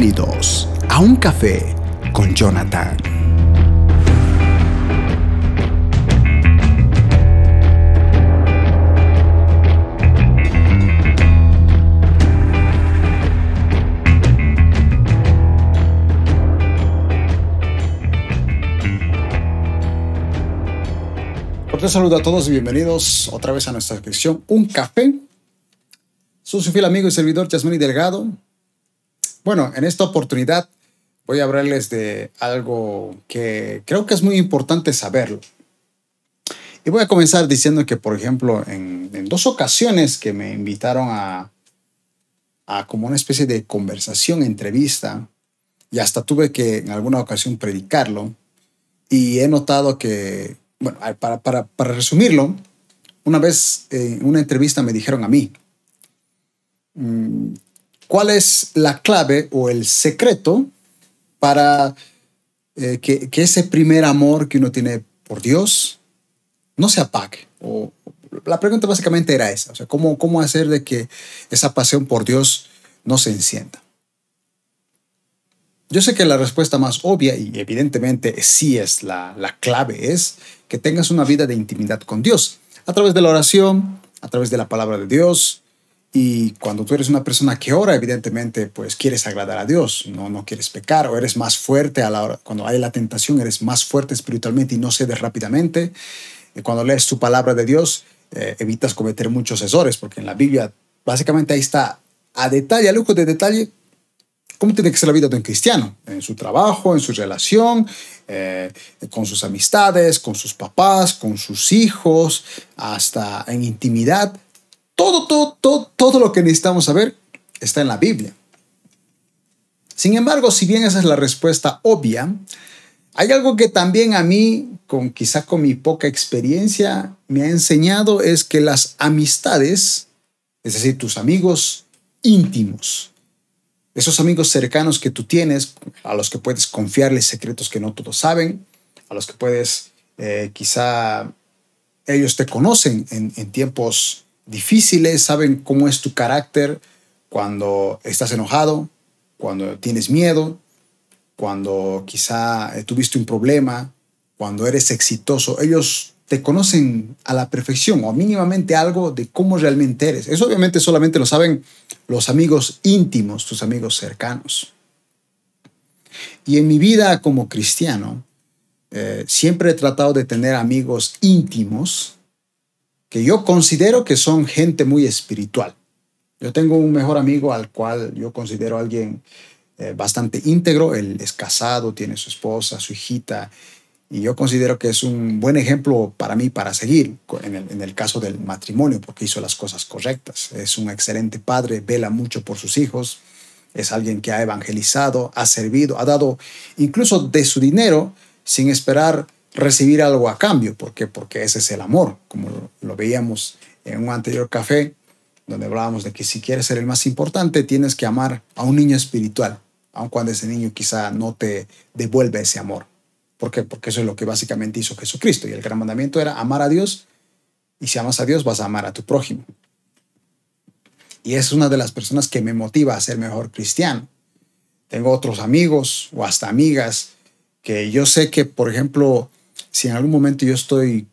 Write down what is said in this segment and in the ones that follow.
Bienvenidos a un café con Jonathan. Un saludo a todos y bienvenidos otra vez a nuestra sección Un Café. Soy su fiel amigo y servidor Yasmini Delgado. Bueno, en esta oportunidad voy a hablarles de algo que creo que es muy importante saberlo. Y voy a comenzar diciendo que, por ejemplo, en, dos ocasiones que me invitaron a, a como una especie de conversación, entrevista, y hasta tuve que en alguna ocasión predicarlo, y he notado que, bueno, para, para, para resumirlo, una vez en una entrevista me dijeron a mí, mm, ¿Cuál es la clave o el secreto para eh, que, ese primer amor que uno tiene por Dios no se apague? O, la pregunta básicamente era esa, o sea, ¿cómo, ¿cómo hacer de que esa pasión por Dios no se encienda? Yo sé que la respuesta más obvia y evidentemente sí es la, la clave, es que tengas una vida de intimidad con Dios a través de la oración, a través de la palabra de Dios, y cuando tú eres una persona que ora, evidentemente, pues quieres agradar a Dios, no, no quieres pecar, o eres más fuerte a la hora, cuando hay la tentación, eres más fuerte espiritualmente y no cedes rápidamente. Cuando lees tu palabra de Dios, eh, evitas cometer muchos errores, porque en la Biblia, básicamente ahí está a detalle, a lujo de detalle, cómo tiene que ser la vida de un cristiano, en su trabajo, en su relación, eh, con sus amistades, con sus papás, con sus hijos, hasta en intimidad todo, todo, todo, todo lo que necesitamos saber está en la Biblia. Sin embargo, si bien esa es la respuesta obvia, hay algo que también a mí, con quizá con mi poca experiencia, me ha enseñado es que las amistades, es decir, tus amigos íntimos, esos amigos cercanos que tú tienes, a los que puedes confiarles secretos que no todos saben, a los que puedes, eh, quizá ellos te conocen en, en tiempos difíciles, saben cómo es tu carácter cuando estás enojado, cuando tienes miedo, cuando quizá eh, tuviste un problema, cuando eres exitoso. Ellos te conocen a la perfección o mínimamente algo de cómo realmente eres. Eso obviamente solamente lo saben los amigos íntimos, tus amigos cercanos. Y en mi vida como cristiano, eh, siempre he tratado de tener amigos íntimos que yo considero que son gente muy espiritual. Yo tengo un mejor amigo al cual yo considero alguien eh, bastante íntegro. Él es casado, tiene su esposa, su hijita, y yo considero que es un buen ejemplo para mí para seguir en el, en el caso del matrimonio, porque hizo las cosas correctas. Es un excelente padre, vela mucho por sus hijos, es alguien que ha evangelizado, ha servido, ha dado incluso de su dinero sin esperar recibir algo a cambio. ¿Por qué? Porque ese es el amor, como lo veíamos en un anterior café, donde hablábamos de que si quieres ser el más importante, tienes que amar a un niño espiritual, aun cuando ese niño quizá no te devuelve ese amor. ¿Por qué? Porque eso es lo que básicamente hizo Jesucristo. Y el gran mandamiento era amar a Dios. Y si amas a Dios, vas a amar a tu prójimo. Y es una de las personas que me motiva a ser mejor cristiano. Tengo otros amigos o hasta amigas que yo sé que, por ejemplo, si en algún momento yo estoy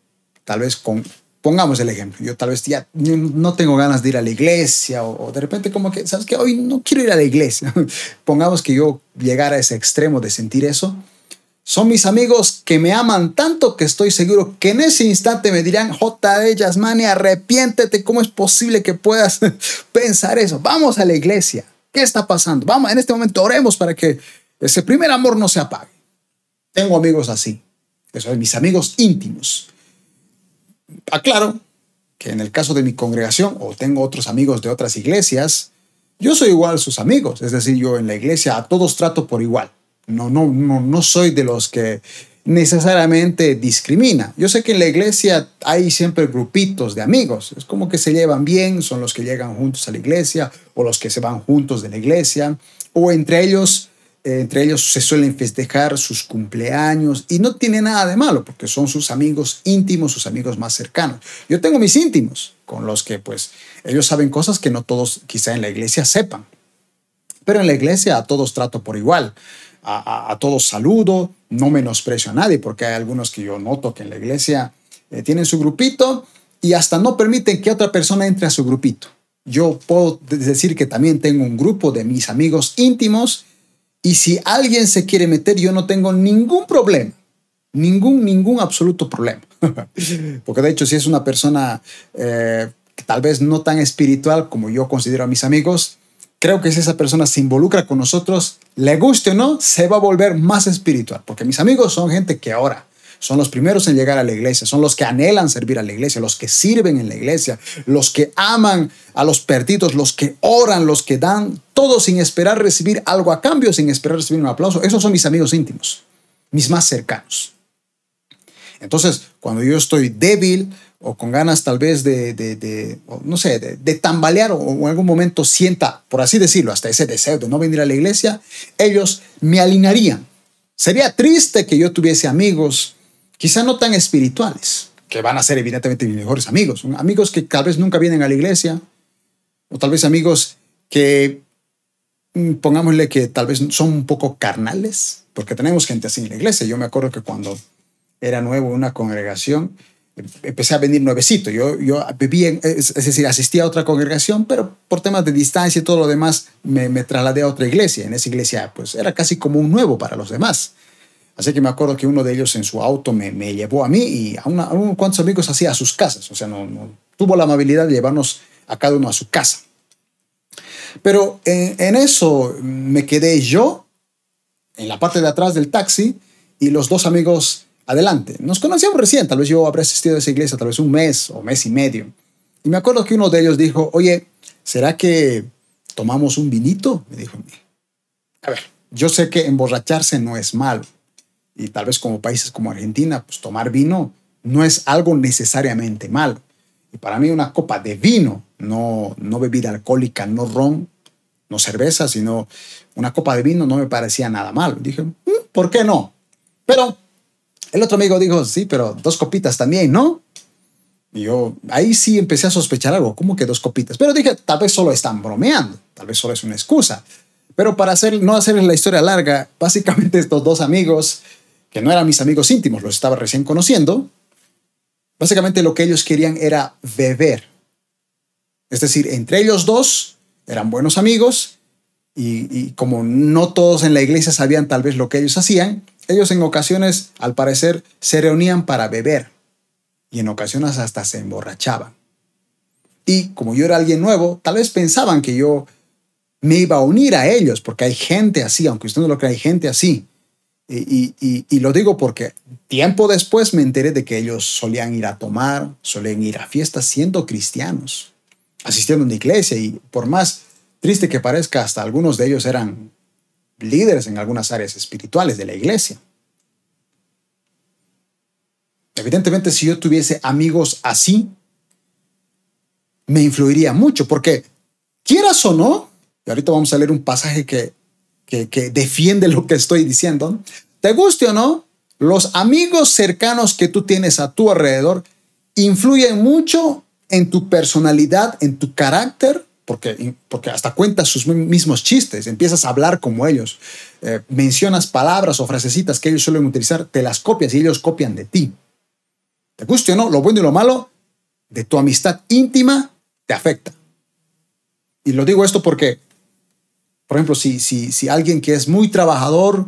tal vez con, pongamos el ejemplo, yo tal vez ya no tengo ganas de ir a la iglesia o, de repente como que, ¿sabes qué? Hoy no quiero ir a la iglesia. pongamos que yo llegara a ese extremo de sentir eso. Son mis amigos que me aman tanto que estoy seguro que en ese instante me dirán, J. Yasmani, arrepiéntete, ¿cómo es posible que puedas pensar eso? Vamos a la iglesia. ¿Qué está pasando? Vamos, en este momento oremos para que ese primer amor no se apague. Tengo amigos así mis amigos íntimos. Aclaro que en el caso de mi congregación o tengo otros amigos de otras iglesias, yo soy igual a sus amigos, es decir, yo en la iglesia a todos trato por igual. No, no, no, no soy de los que necesariamente discrimina. Yo sé que en la iglesia hay siempre grupitos de amigos, es como que se llevan bien, son los que llegan juntos a la iglesia o los que se van juntos de la iglesia, o entre ellos entre ellos se suelen festejar sus cumpleaños y no tiene nada de malo porque son sus amigos íntimos, sus amigos más cercanos. Yo tengo mis íntimos con los que pues ellos saben cosas que no todos quizá en la iglesia sepan. Pero en la iglesia a todos trato por igual. A, todos saludo, no menosprecio a nadie, porque hay algunos que yo noto que en la iglesia eh, tienen su grupito y hasta no permiten que otra persona entre a su grupito. Yo puedo decir que también tengo un grupo de mis amigos íntimos y si alguien se quiere meter, yo no tengo ningún problema. Ningún, ningún absoluto problema. Porque de hecho, si es una persona eh, tal vez no tan espiritual como yo considero a mis amigos, creo que si esa persona se involucra con nosotros, le guste o no, se va a volver más espiritual. Porque mis amigos son gente que ora, son los primeros en llegar a la iglesia, son los que anhelan servir a la iglesia, los que sirven en la iglesia, los que aman a los perdidos, los que oran, los que dan todo sin esperar recibir algo a cambio, sin esperar recibir un aplauso. Esos son mis amigos íntimos, mis más cercanos. Entonces, cuando yo estoy débil o con ganas tal vez de, no sé, de, tambalear o, en algún momento sienta, por así decirlo, hasta ese deseo de no venir a la iglesia, ellos me alinearían. Sería triste que yo tuviese amigos, quizá no tan espirituales, que van a ser evidentemente mis mejores amigos, amigos que tal vez nunca vienen a la iglesia, o tal vez amigos que, mm, pongámosle que tal vez son un poco carnales, porque tenemos gente así en la iglesia. Yo me acuerdo que cuando era nuevo en una congregación, empecé a venir nuevecito. Yo, yo vivía, es, decir, asistía a otra congregación, pero por temas de distancia y todo lo demás, me, me, trasladé a otra iglesia. En esa iglesia, pues era casi como un nuevo para los demás. Así que me acuerdo que uno de ellos en su auto me, me llevó a mí y a, una, unos cuantos amigos así a sus casas. O sea, no, no, tuvo la amabilidad de llevarnos a cada uno a su casa. Pero en, en eso me quedé yo en la parte de atrás del taxi y los dos amigos adelante. Nos conocíamos recién, tal vez yo habré asistido a esa iglesia tal vez un mes o mes y medio. Y me acuerdo que uno de ellos dijo, oye, ¿será que tomamos un vinito? Me dijo a. A ver, yo sé que emborracharse no es malo. Y tal vez como países como Argentina, pues tomar vino no es algo necesariamente malo. Y para mí una copa de vino, no, no bebida alcohólica, no ron, no cerveza, sino una copa de vino no me parecía nada malo. Dije, mm, ¿por qué no? Pero el otro amigo dijo, sí, pero dos copitas también, ¿no? Y yo ahí sí empecé a sospechar algo, ¿cómo que dos copitas? Pero dije, tal vez solo están bromeando, tal vez solo es una excusa. Pero para hacer, no hacer la historia larga, básicamente estos dos amigos, que no eran mis amigos íntimos, los estaba recién conociendo, básicamente lo que ellos querían era beber. Es decir, entre ellos dos eran buenos amigos y, como no todos en la iglesia sabían tal vez lo que ellos hacían, ellos en ocasiones, al parecer, se reunían para beber y en ocasiones hasta se emborrachaban. Y como yo era alguien nuevo, tal vez pensaban que yo me iba a unir a ellos, porque hay gente así, aunque usted no lo crea, hay gente así. Y, y, lo digo porque tiempo después me enteré de que ellos solían ir a tomar, solían ir a fiestas siendo cristianos, asistiendo a una iglesia y por más triste que parezca, hasta algunos de ellos eran líderes en algunas áreas espirituales de la iglesia. Evidentemente, si yo tuviese amigos así, me influiría mucho, porque quieras o no, y ahorita vamos a leer un pasaje que, que, defiende lo que estoy diciendo, te guste o no, los amigos cercanos que tú tienes a tu alrededor influyen mucho en tu personalidad, en tu carácter porque, porque hasta cuentas sus mismos chistes, empiezas a hablar como ellos, eh, mencionas palabras o frasecitas que ellos suelen utilizar, te las copias y ellos copian de ti. Te guste o no, lo bueno y lo malo de tu amistad íntima te afecta. Y lo digo esto porque, por ejemplo, si, si, si alguien que es muy trabajador,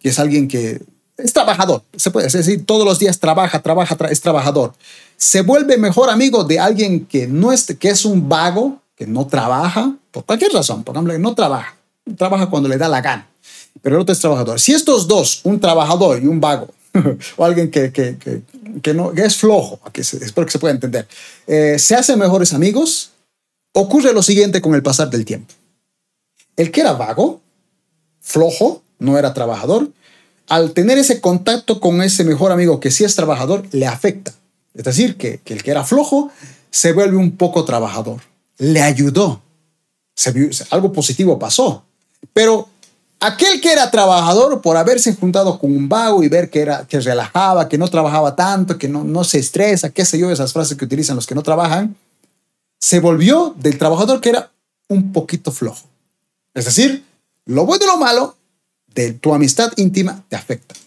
que es alguien que es trabajador, se puede decir, todos los días trabaja, trabaja, es trabajador, se vuelve mejor amigo de alguien que, no es, que es un vago, que no trabaja, por cualquier razón, por ejemplo, que no trabaja, trabaja cuando le da la gana, pero el otro es trabajador. Si estos dos, un trabajador y un vago, o alguien que, que, que, no, que es flojo, que espero que se pueda entender, eh, se hacen mejores amigos, ocurre lo siguiente con el pasar del tiempo. El que era vago, flojo, no era trabajador, al tener ese contacto con ese mejor amigo que sí es trabajador, le afecta. Es decir, que, el que era flojo se vuelve un poco trabajador le ayudó. algo positivo pasó. Pero aquel que era trabajador por haberse juntado con un vago y ver que, era, que relajaba, que no trabajaba tanto, que no, no se estresa, qué sé yo, esas frases que utilizan los que no trabajan, se volvió del trabajador que era un poquito flojo. Es decir, lo bueno y lo malo de tu amistad íntima te afectan.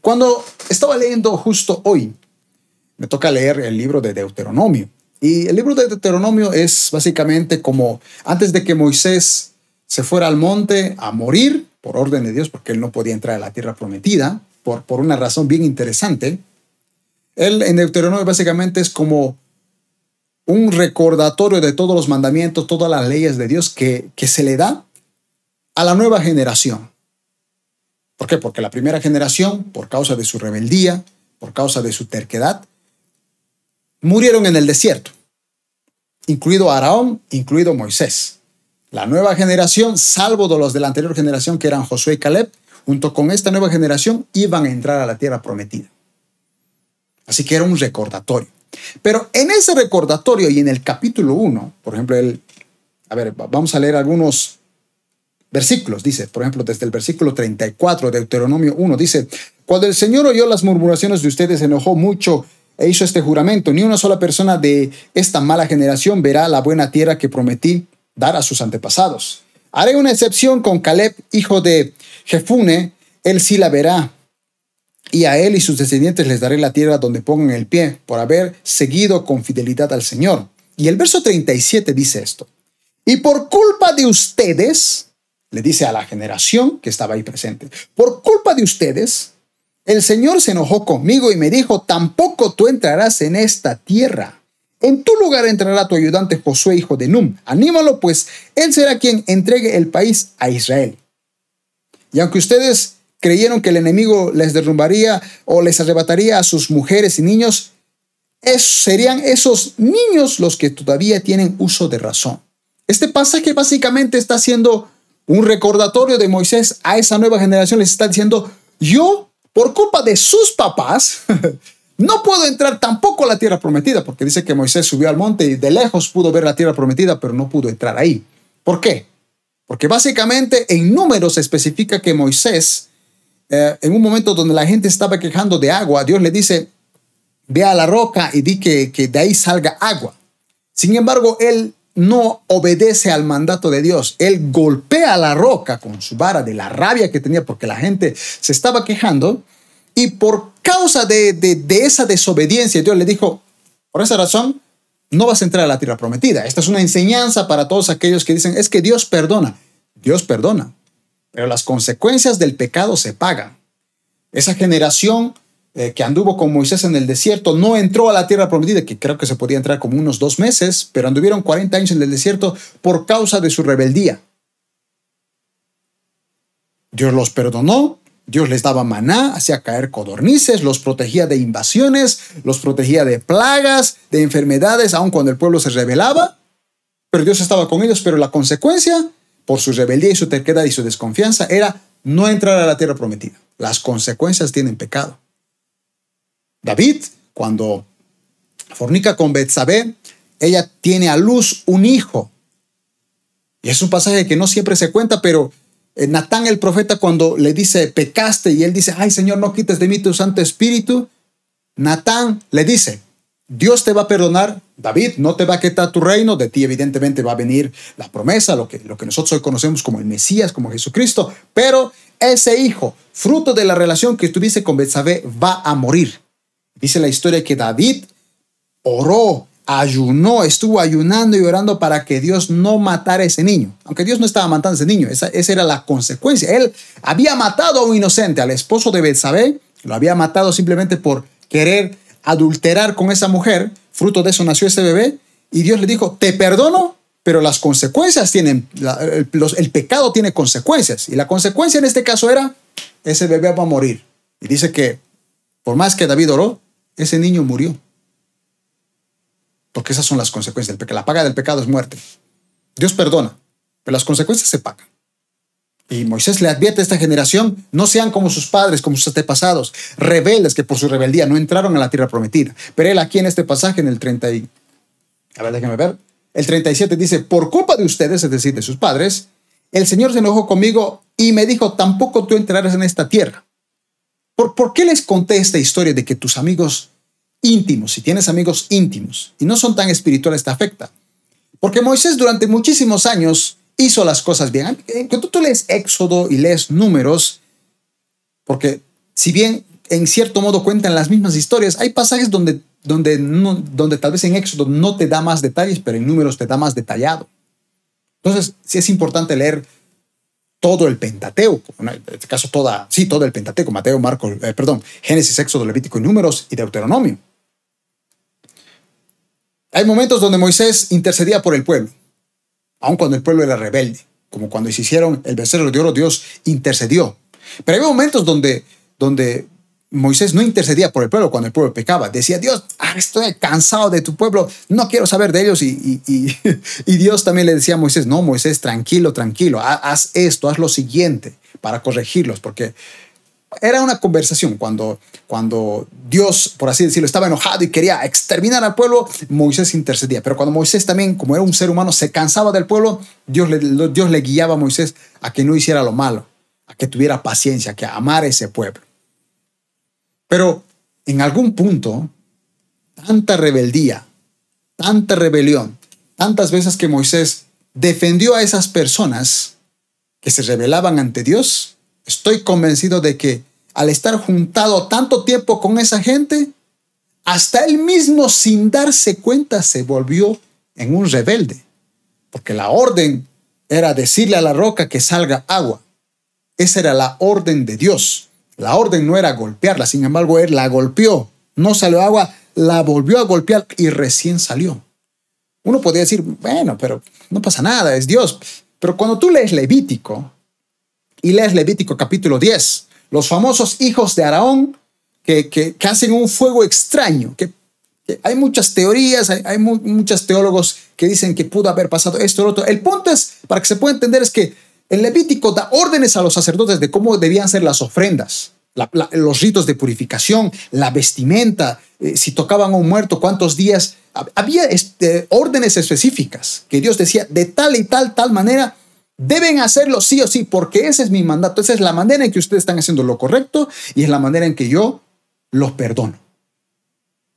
Cuando estaba leyendo justo hoy, me toca leer el libro de Deuteronomio. Y el libro de Deuteronomio es básicamente como antes de que Moisés se fuera al monte a morir por orden de Dios, porque él no podía entrar a la tierra prometida, por, por una razón bien interesante. Él en Deuteronomio básicamente es como un recordatorio de todos los mandamientos, todas las leyes de Dios que, que se le da a la nueva generación. ¿Por qué? Porque la primera generación, por causa de su rebeldía, por causa de su terquedad, murieron en el desierto, incluido Aarón, incluido Moisés. La nueva generación, salvo de los de la anterior generación que eran Josué y Caleb, junto con esta nueva generación iban a entrar a la tierra prometida. Así que era un recordatorio. Pero en ese recordatorio y en el capítulo 1, por ejemplo, el, a ver, vamos a leer algunos versículos. Dice, por ejemplo, desde el versículo 34 de Deuteronomio 1, dice, cuando el Señor oyó las murmuraciones de ustedes, se enojó mucho e hizo este juramento, ni una sola persona de esta mala generación verá la buena tierra que prometí dar a sus antepasados. Haré una excepción con Caleb, hijo de Jefune, él sí la verá, y a él y sus descendientes les daré la tierra donde pongan el pie, por haber seguido con fidelidad al Señor. Y el verso 37 dice esto, y por culpa de ustedes, le dice a la generación que estaba ahí presente, por culpa de ustedes, el Señor se enojó conmigo y me dijo, tampoco tú entrarás en esta tierra. En tu lugar entrará tu ayudante Josué, hijo de Num. Anímalo, pues él será quien entregue el país a Israel. Y aunque ustedes creyeron que el enemigo les derrumbaría o les arrebataría a sus mujeres y niños, serían esos niños los que todavía tienen uso de razón. Este pasaje básicamente está haciendo un recordatorio de Moisés a esa nueva generación. Les está diciendo, yo por culpa de sus papás, no puedo entrar tampoco a la tierra prometida, porque dice que Moisés subió al monte y de lejos pudo ver la tierra prometida, pero no pudo entrar ahí. ¿Por qué? Porque básicamente en números especifica que Moisés, eh, en un momento donde la gente estaba quejando de agua, Dios le dice, ve a la roca y di que, de ahí salga agua. Sin embargo, él no obedece al mandato de Dios. Él golpea la roca con su vara de la rabia que tenía porque la gente se estaba quejando y por causa de, de, esa desobediencia Dios le dijo, por esa razón, no vas a entrar a la tierra prometida. Esta es una enseñanza para todos aquellos que dicen, es que Dios perdona. Dios perdona, pero las consecuencias del pecado se pagan. Esa generación eh, que anduvo con Moisés en el desierto, no entró a la tierra prometida, que creo que se podía entrar como unos dos meses, pero anduvieron 40 años en el desierto por causa de su rebeldía. Dios los perdonó, Dios les daba maná, hacía caer codornices, los protegía de invasiones, los protegía de plagas, de enfermedades, aun cuando el pueblo se rebelaba. Pero Dios estaba con ellos, pero la consecuencia, por su rebeldía y su terquedad y su desconfianza, era no entrar a la tierra prometida. Las consecuencias tienen pecado. David, cuando fornica con Betsabé, ella tiene a luz un hijo. Y es un pasaje que no siempre se cuenta, pero eh, Natán el profeta cuando le dice, pecaste, y él dice, ay Señor, no quites de mí tu Santo Espíritu, Natán le dice, Dios te va a perdonar, David no te va a quitar tu reino, de ti evidentemente va a venir la promesa, lo que, nosotros hoy conocemos como el Mesías, como Jesucristo, pero ese hijo, fruto de la relación que tuviste con Betsabé, va a morir. Dice la historia que David oró, ayunó, estuvo ayunando y orando para que Dios no matara a ese niño. Aunque Dios no estaba matando a ese niño, esa, era la consecuencia. Él había matado a un inocente, al esposo de Betsabé, lo había matado simplemente por querer adulterar con esa mujer. Fruto de eso nació ese bebé. Y Dios le dijo, te perdono, pero las consecuencias tienen, el, el pecado tiene consecuencias. Y la consecuencia en este caso era, ese bebé va a morir. Y dice que por más que David oró, ese niño murió. Porque esas son las consecuencias del. La paga del pecado es muerte. Dios perdona, pero las consecuencias se pagan. Y Moisés le advierte a esta generación, no sean como sus padres, como sus antepasados, rebeldes que por su rebeldía no entraron a la tierra prometida. Pero él aquí en este pasaje, en el 30 y... A ver, déjenme ver. El 37 dice, por culpa de ustedes, es decir, de sus padres, el Señor se enojó conmigo y me dijo, tampoco tú entrarás en esta tierra. ¿Por, qué les conté esta historia de que tus amigos íntimos, si tienes amigos íntimos y no son tan espirituales, te afecta? Porque Moisés durante muchísimos años hizo las cosas bien. Cuando tú lees Éxodo y lees números, porque si bien en cierto modo cuentan las mismas historias, hay pasajes donde, donde, donde tal vez en Éxodo no te da más detalles, pero en números te da más detallado. Entonces, sí es importante leer todo el Pentateuco, en este caso toda, sí, todo el Pentateuco, Mateo, Marcos, eh, perdón, Génesis, Éxodo, Levítico Números y Deuteronomio. Hay momentos donde Moisés intercedía por el pueblo, aun cuando el pueblo era rebelde, como cuando se hicieron el becerro de oro, Dios intercedió. Pero hay momentos donde, donde Moisés no intercedía por el pueblo cuando el pueblo pecaba. Decía, Dios, ah, estoy cansado de tu pueblo, no quiero saber de ellos. Y, y, Dios también le decía a Moisés, no, Moisés, tranquilo, tranquilo, haz esto, haz lo siguiente para corregirlos, porque era una conversación cuando, cuando Dios, por así decirlo, estaba enojado y quería exterminar al pueblo, Moisés intercedía. Pero cuando Moisés también, como era un ser humano, se cansaba del pueblo, Dios le, Dios le guiaba a Moisés a que no hiciera lo malo, a que tuviera paciencia, a que amara ese pueblo. Pero en algún punto, tanta rebeldía, tanta rebelión, tantas veces que Moisés defendió a esas personas que se rebelaban ante Dios, estoy convencido de que al estar juntado tanto tiempo con esa gente, hasta él mismo sin darse cuenta se volvió en un rebelde, porque la orden era decirle a la roca que salga agua. Esa era la orden de Dios. La orden no era golpearla, sin embargo, él la golpeó. No salió agua, la volvió a golpear y recién salió. Uno podría decir, bueno, pero no pasa nada, es Dios. Pero cuando tú lees Levítico y lees Levítico capítulo 10, los famosos hijos de Araón que, que, hacen un fuego extraño, que, hay muchas teorías, hay, hay muchos teólogos que dicen que pudo haber pasado esto o otro. El punto es, para que se pueda entender, es que el Levítico da órdenes a los sacerdotes de cómo debían ser las ofrendas, los ritos de purificación, la vestimenta, eh, si tocaban a un muerto, cuántos días. Había este, órdenes específicas que Dios decía de tal y tal, tal manera, deben hacerlo sí o sí, porque ese es mi mandato. Esa es la manera en que ustedes están haciendo lo correcto y es la manera en que yo los perdono.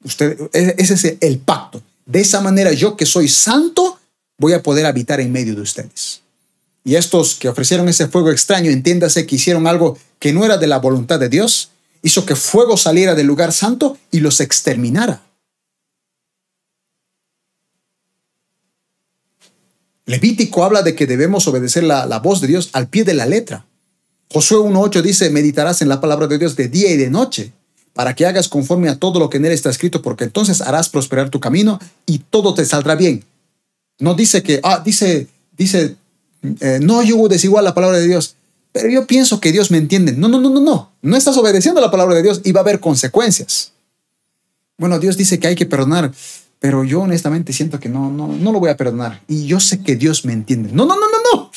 Usted, e, ese es el pacto. De esa manera yo que soy santo voy a poder habitar en medio de ustedes. Y estos que ofrecieron ese fuego extraño, entiéndase que hicieron algo que no era de la voluntad de Dios, hizo que fuego saliera del lugar santo y los exterminara. Levítico habla de que debemos obedecer la, la voz de Dios al pie de la letra. Josué 1.8 dice, meditarás en la palabra de Dios de día y de noche, para que hagas conforme a todo lo que en él está escrito, porque entonces harás prosperar tu camino y todo te saldrá bien. No dice que, ah, dice, dice eh, no yugo desigual la palabra de Dios, pero yo pienso que Dios me entiende. No, no, no, no, no. No estás obedeciendo la palabra de Dios y va a haber consecuencias. Bueno, Dios dice que hay que perdonar, pero yo honestamente siento que no, no, no lo voy a perdonar. Y yo sé que Dios me entiende. No, no, no, no, no.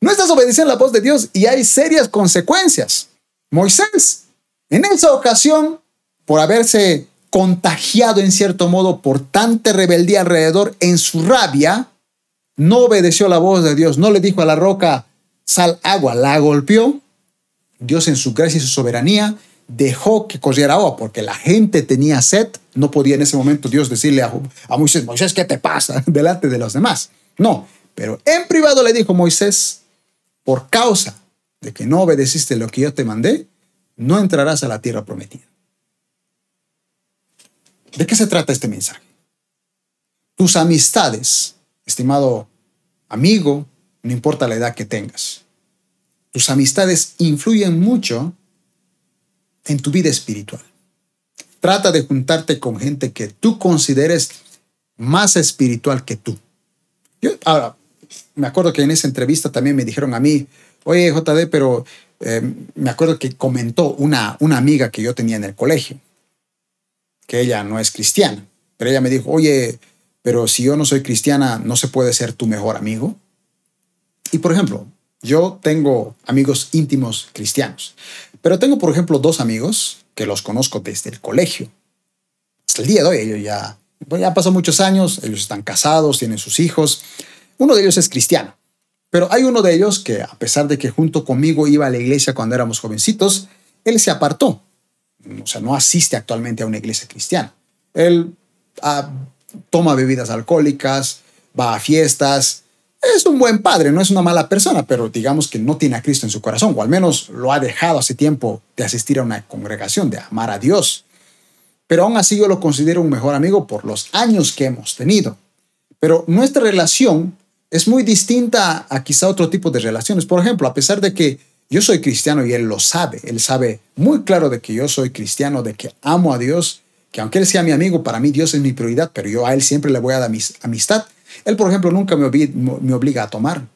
No estás obedeciendo la voz de Dios y hay serias consecuencias. Moisés, en esa ocasión, por haberse contagiado en cierto modo por tanta rebeldía alrededor, en su rabia, no obedeció la voz de Dios, no le dijo a la roca, sal agua, la golpeó. Dios en su gracia y su soberanía dejó que corriera agua porque la gente tenía sed. No podía en ese momento Dios decirle a, a Moisés, Moisés, ¿qué te pasa? delante de los demás. No, pero en privado le dijo Moisés, por causa de que no obedeciste lo que yo te mandé, no entrarás a la tierra prometida. ¿De qué se trata este mensaje? Tus amistades estimado amigo, no importa la edad que tengas. Tus amistades influyen mucho en tu vida espiritual. Trata de juntarte con gente que tú consideres más espiritual que tú. Yo, ahora, me acuerdo que en esa entrevista también me dijeron a mí, oye JD, pero eh, me acuerdo que comentó una, una amiga que yo tenía en el colegio, que ella no es cristiana, pero ella me dijo, oye, pero si yo no soy cristiana, ¿no se puede ser tu mejor amigo? Y por ejemplo, yo tengo amigos íntimos cristianos, pero tengo, por ejemplo, dos amigos que los conozco desde el colegio. Hasta el día de hoy, ellos ya, ya pasado muchos años, ellos están casados, tienen sus hijos. Uno de ellos es cristiano, pero hay uno de ellos que, a pesar de que junto conmigo iba a la iglesia cuando éramos jovencitos, él se apartó. O sea, no asiste actualmente a una iglesia cristiana. Él toma bebidas alcohólicas, va a fiestas es un buen padre, no es una mala persona, pero digamos que no tiene a Cristo en su corazón, o al menos lo ha dejado hace tiempo de asistir a una congregación, de amar a Dios. Pero aún así yo lo considero un mejor amigo por los años que hemos tenido. Pero nuestra relación es muy distinta a quizá otro tipo de relaciones. Por ejemplo, a pesar de que yo soy cristiano y él lo sabe, él sabe muy claro de que yo soy cristiano, de que amo a Dios, que aunque él sea mi amigo, para mí Dios es mi prioridad, pero yo a él siempre le voy a dar mis amistad. Él, por ejemplo, nunca me, me obliga a tomar.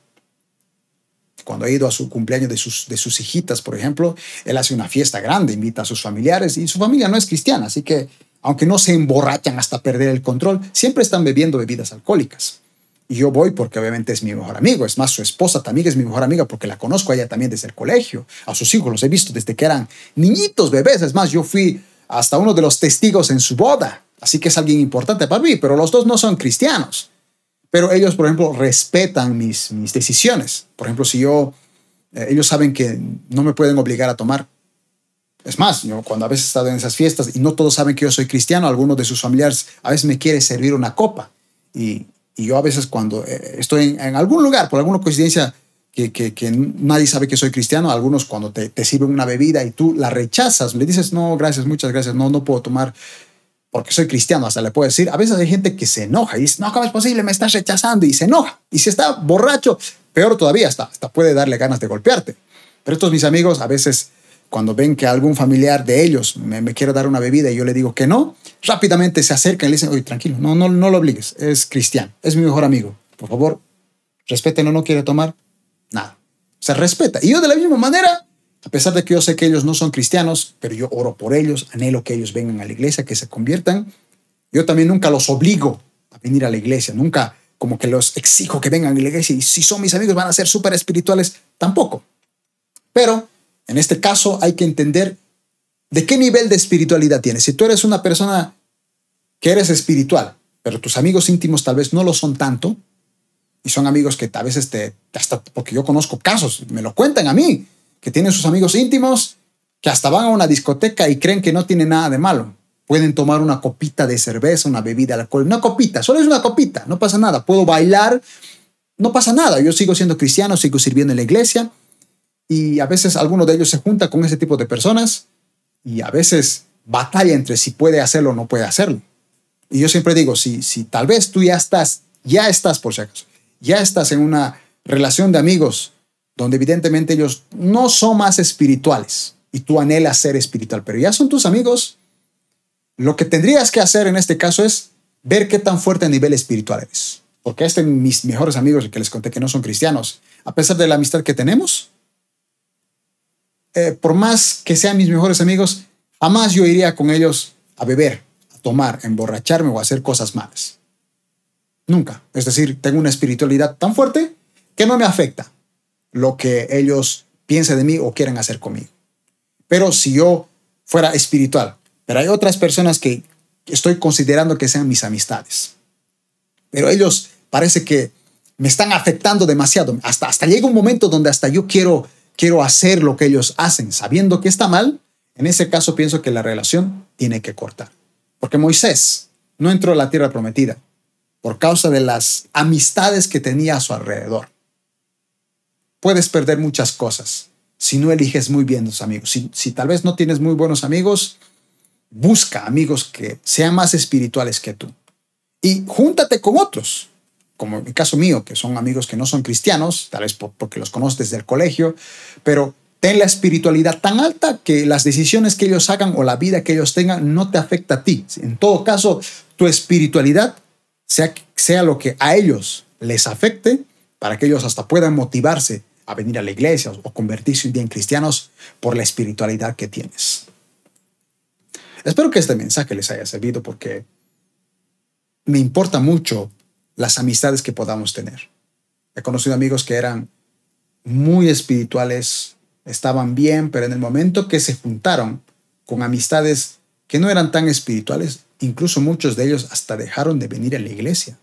Cuando he ido a su cumpleaños de sus, de sus hijitas, por ejemplo, él hace una fiesta grande, invita a sus familiares y su familia no es cristiana, así que aunque no se emborrachan hasta perder el control, siempre están bebiendo bebidas alcohólicas. Y yo voy porque obviamente es mi mejor amigo. Es más, su esposa también es mi mejor amiga porque la conozco a ella también desde el colegio. A sus hijos los he visto desde que eran niñitos, bebés. Es más, yo fui hasta uno de los testigos en su boda. Así que es alguien importante para mí, pero los dos no son cristianos. Pero ellos, por ejemplo, respetan mis, decisiones. Por ejemplo, si yo, eh, ellos saben que no me pueden obligar a tomar. Es más, yo cuando a veces he estado en esas fiestas y no todos saben que yo soy cristiano, algunos de sus familiares a veces me quiere servir una copa. Y, yo a veces cuando eh, estoy en, algún lugar, por alguna coincidencia, que, nadie sabe que soy cristiano, algunos cuando te, te, sirven una bebida y tú la rechazas, le dices, no, gracias, muchas gracias, no, no puedo tomar porque soy cristiano, hasta le puedo decir, a veces hay gente que se enoja y dice, no, ¿cómo es posible? Me estás rechazando y se enoja. Y si está borracho, peor todavía, hasta, hasta puede darle ganas de golpearte. Pero estos mis amigos a veces cuando ven que algún familiar de ellos me, me, quiere dar una bebida y yo le digo que no, rápidamente se acercan y le dicen, oye, tranquilo, no, no, no lo obligues, es cristiano, es mi mejor amigo, por favor, respétenlo, no quiere tomar, nada. Se respeta. Y yo de la misma manera a pesar de que yo sé que ellos no son cristianos, pero yo oro por ellos, anhelo que ellos vengan a la iglesia, que se conviertan. Yo también nunca los obligo a venir a la iglesia, nunca como que los exijo que vengan a la iglesia y si son mis amigos van a ser súper espirituales, tampoco. Pero en este caso hay que entender de qué nivel de espiritualidad tienes. Si tú eres una persona que eres espiritual, pero tus amigos íntimos tal vez no lo son tanto, y son amigos que a veces te, hasta porque yo conozco casos, me lo cuentan a mí, que tienen sus amigos íntimos, que hasta van a una discoteca y creen que no tiene nada de malo. Pueden tomar una copita de cerveza, una bebida de alcohol, una copita, solo es una copita, no pasa nada. Puedo bailar, no pasa nada. Yo sigo siendo cristiano, sigo sirviendo en la iglesia y a veces alguno de ellos se junta con ese tipo de personas y a veces batalla entre si puede hacerlo o no puede hacerlo. Y yo siempre digo, si, si tal vez tú ya estás, ya estás por si acaso, ya estás en una relación de amigos donde evidentemente ellos no son más espirituales y tú anhelas ser espiritual, pero ya son tus amigos, lo que tendrías que hacer en este caso es ver qué tan fuerte a nivel espiritual eres. Porque este, mis mejores amigos, que les conté que no son cristianos, a pesar de la amistad que tenemos, eh, por más que sean mis mejores amigos, jamás yo iría con ellos a beber, a tomar, a emborracharme o a hacer cosas malas. Nunca. Es decir, tengo una espiritualidad tan fuerte que no me afecta lo que ellos piensen de mí o quieran hacer conmigo. Pero si yo fuera espiritual, pero hay otras personas que estoy considerando que sean mis amistades, pero ellos parece que me están afectando demasiado. Hasta, hasta llega un momento donde hasta yo quiero, quiero hacer lo que ellos hacen, sabiendo que está mal. En ese caso pienso que la relación tiene que cortar. Porque Moisés no entró a la tierra prometida por causa de las amistades que tenía a su alrededor puedes perder muchas cosas si no eliges muy bien tus amigos. Si, si tal vez no tienes muy buenos amigos, busca amigos que sean más espirituales que tú. Y júntate con otros, como en el caso mío, que son amigos que no son cristianos, tal vez porque los conoces desde el colegio, pero ten la espiritualidad tan alta que las decisiones que ellos hagan o la vida que ellos tengan no te afecta a ti. En todo caso, tu espiritualidad sea, sea lo que a ellos les afecte para que ellos hasta puedan motivarse a venir a la iglesia o convertirse en cristianos por la espiritualidad que tienes. Espero que este mensaje les haya servido porque me importa mucho las amistades que podamos tener. He conocido amigos que eran muy espirituales, estaban bien, pero en el momento que se juntaron con amistades que no eran tan espirituales, incluso muchos de ellos hasta dejaron de venir a la iglesia.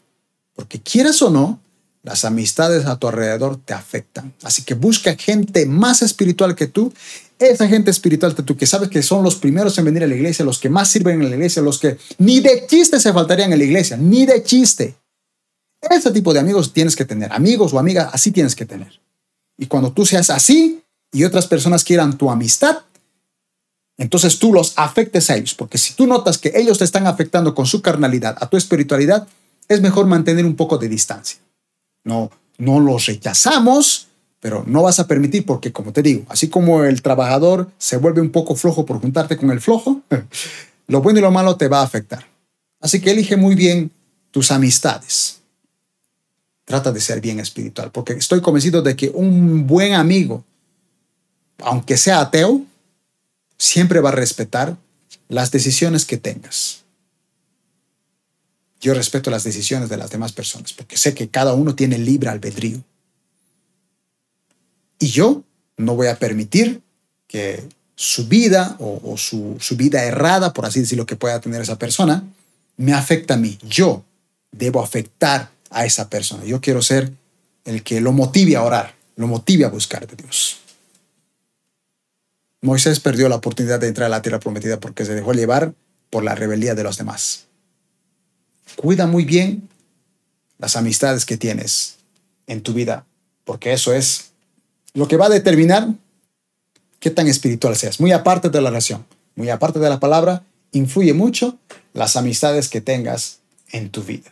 Porque quieras o no, las amistades a tu alrededor te afectan. Así que busca gente más espiritual que tú. Esa gente espiritual que tú, que sabes que son los primeros en venir a la iglesia, los que más sirven en la iglesia, los que ni de chiste se faltarían en la iglesia, ni de chiste. Ese tipo de amigos tienes que tener, amigos o amigas, así tienes que tener. Y cuando tú seas así y otras personas quieran tu amistad, entonces tú los afectes a ellos, porque si tú notas que ellos te están afectando con su carnalidad a tu espiritualidad, es mejor mantener un poco de distancia. No, no los rechazamos, pero no vas a permitir porque, como te digo, así como el trabajador se vuelve un poco flojo por juntarte con el flojo, lo bueno y lo malo te va a afectar. Así que elige muy bien tus amistades. Trata de ser bien espiritual, porque estoy convencido de que un buen amigo, aunque sea ateo, siempre va a respetar las decisiones que tengas. Yo respeto las decisiones de las demás personas, porque sé que cada uno tiene libre albedrío. Y yo no voy a permitir que su vida o, su, su, vida errada, por así decirlo, que pueda tener esa persona, me afecta a mí. Yo debo afectar a esa persona. Yo quiero ser el que lo motive a orar, lo motive a buscar de Dios. Moisés perdió la oportunidad de entrar a la tierra prometida porque se dejó llevar por la rebeldía de los demás. Cuida muy bien las amistades que tienes en tu vida, porque eso es lo que va a determinar qué tan espiritual seas. Muy aparte de la oración, muy aparte de la palabra, influye mucho las amistades que tengas en tu vida.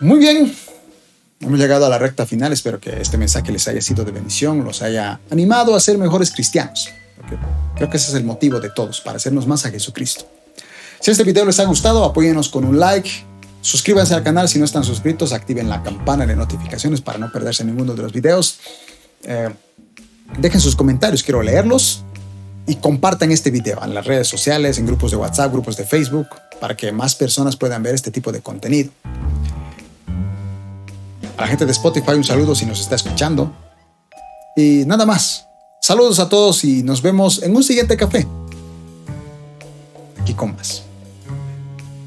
Muy bien, hemos llegado a la recta final. Espero que este mensaje les haya sido de bendición, los haya animado a ser mejores cristianos. creo que ese es el motivo de todos, para hacernos más a Jesucristo. Si este video les ha gustado, apóyenos con un like, suscríbanse al canal si no están suscritos, activen la campana de notificaciones para no perderse ninguno de los videos. Eh, dejen sus comentarios, quiero leerlos. Y compartan este video en las redes sociales, en grupos de WhatsApp, grupos de Facebook, para que más personas puedan ver este tipo de contenido. A la gente de Spotify un saludo si nos está escuchando. Y nada más. Saludos a todos y nos vemos en un siguiente café. Aquí con más.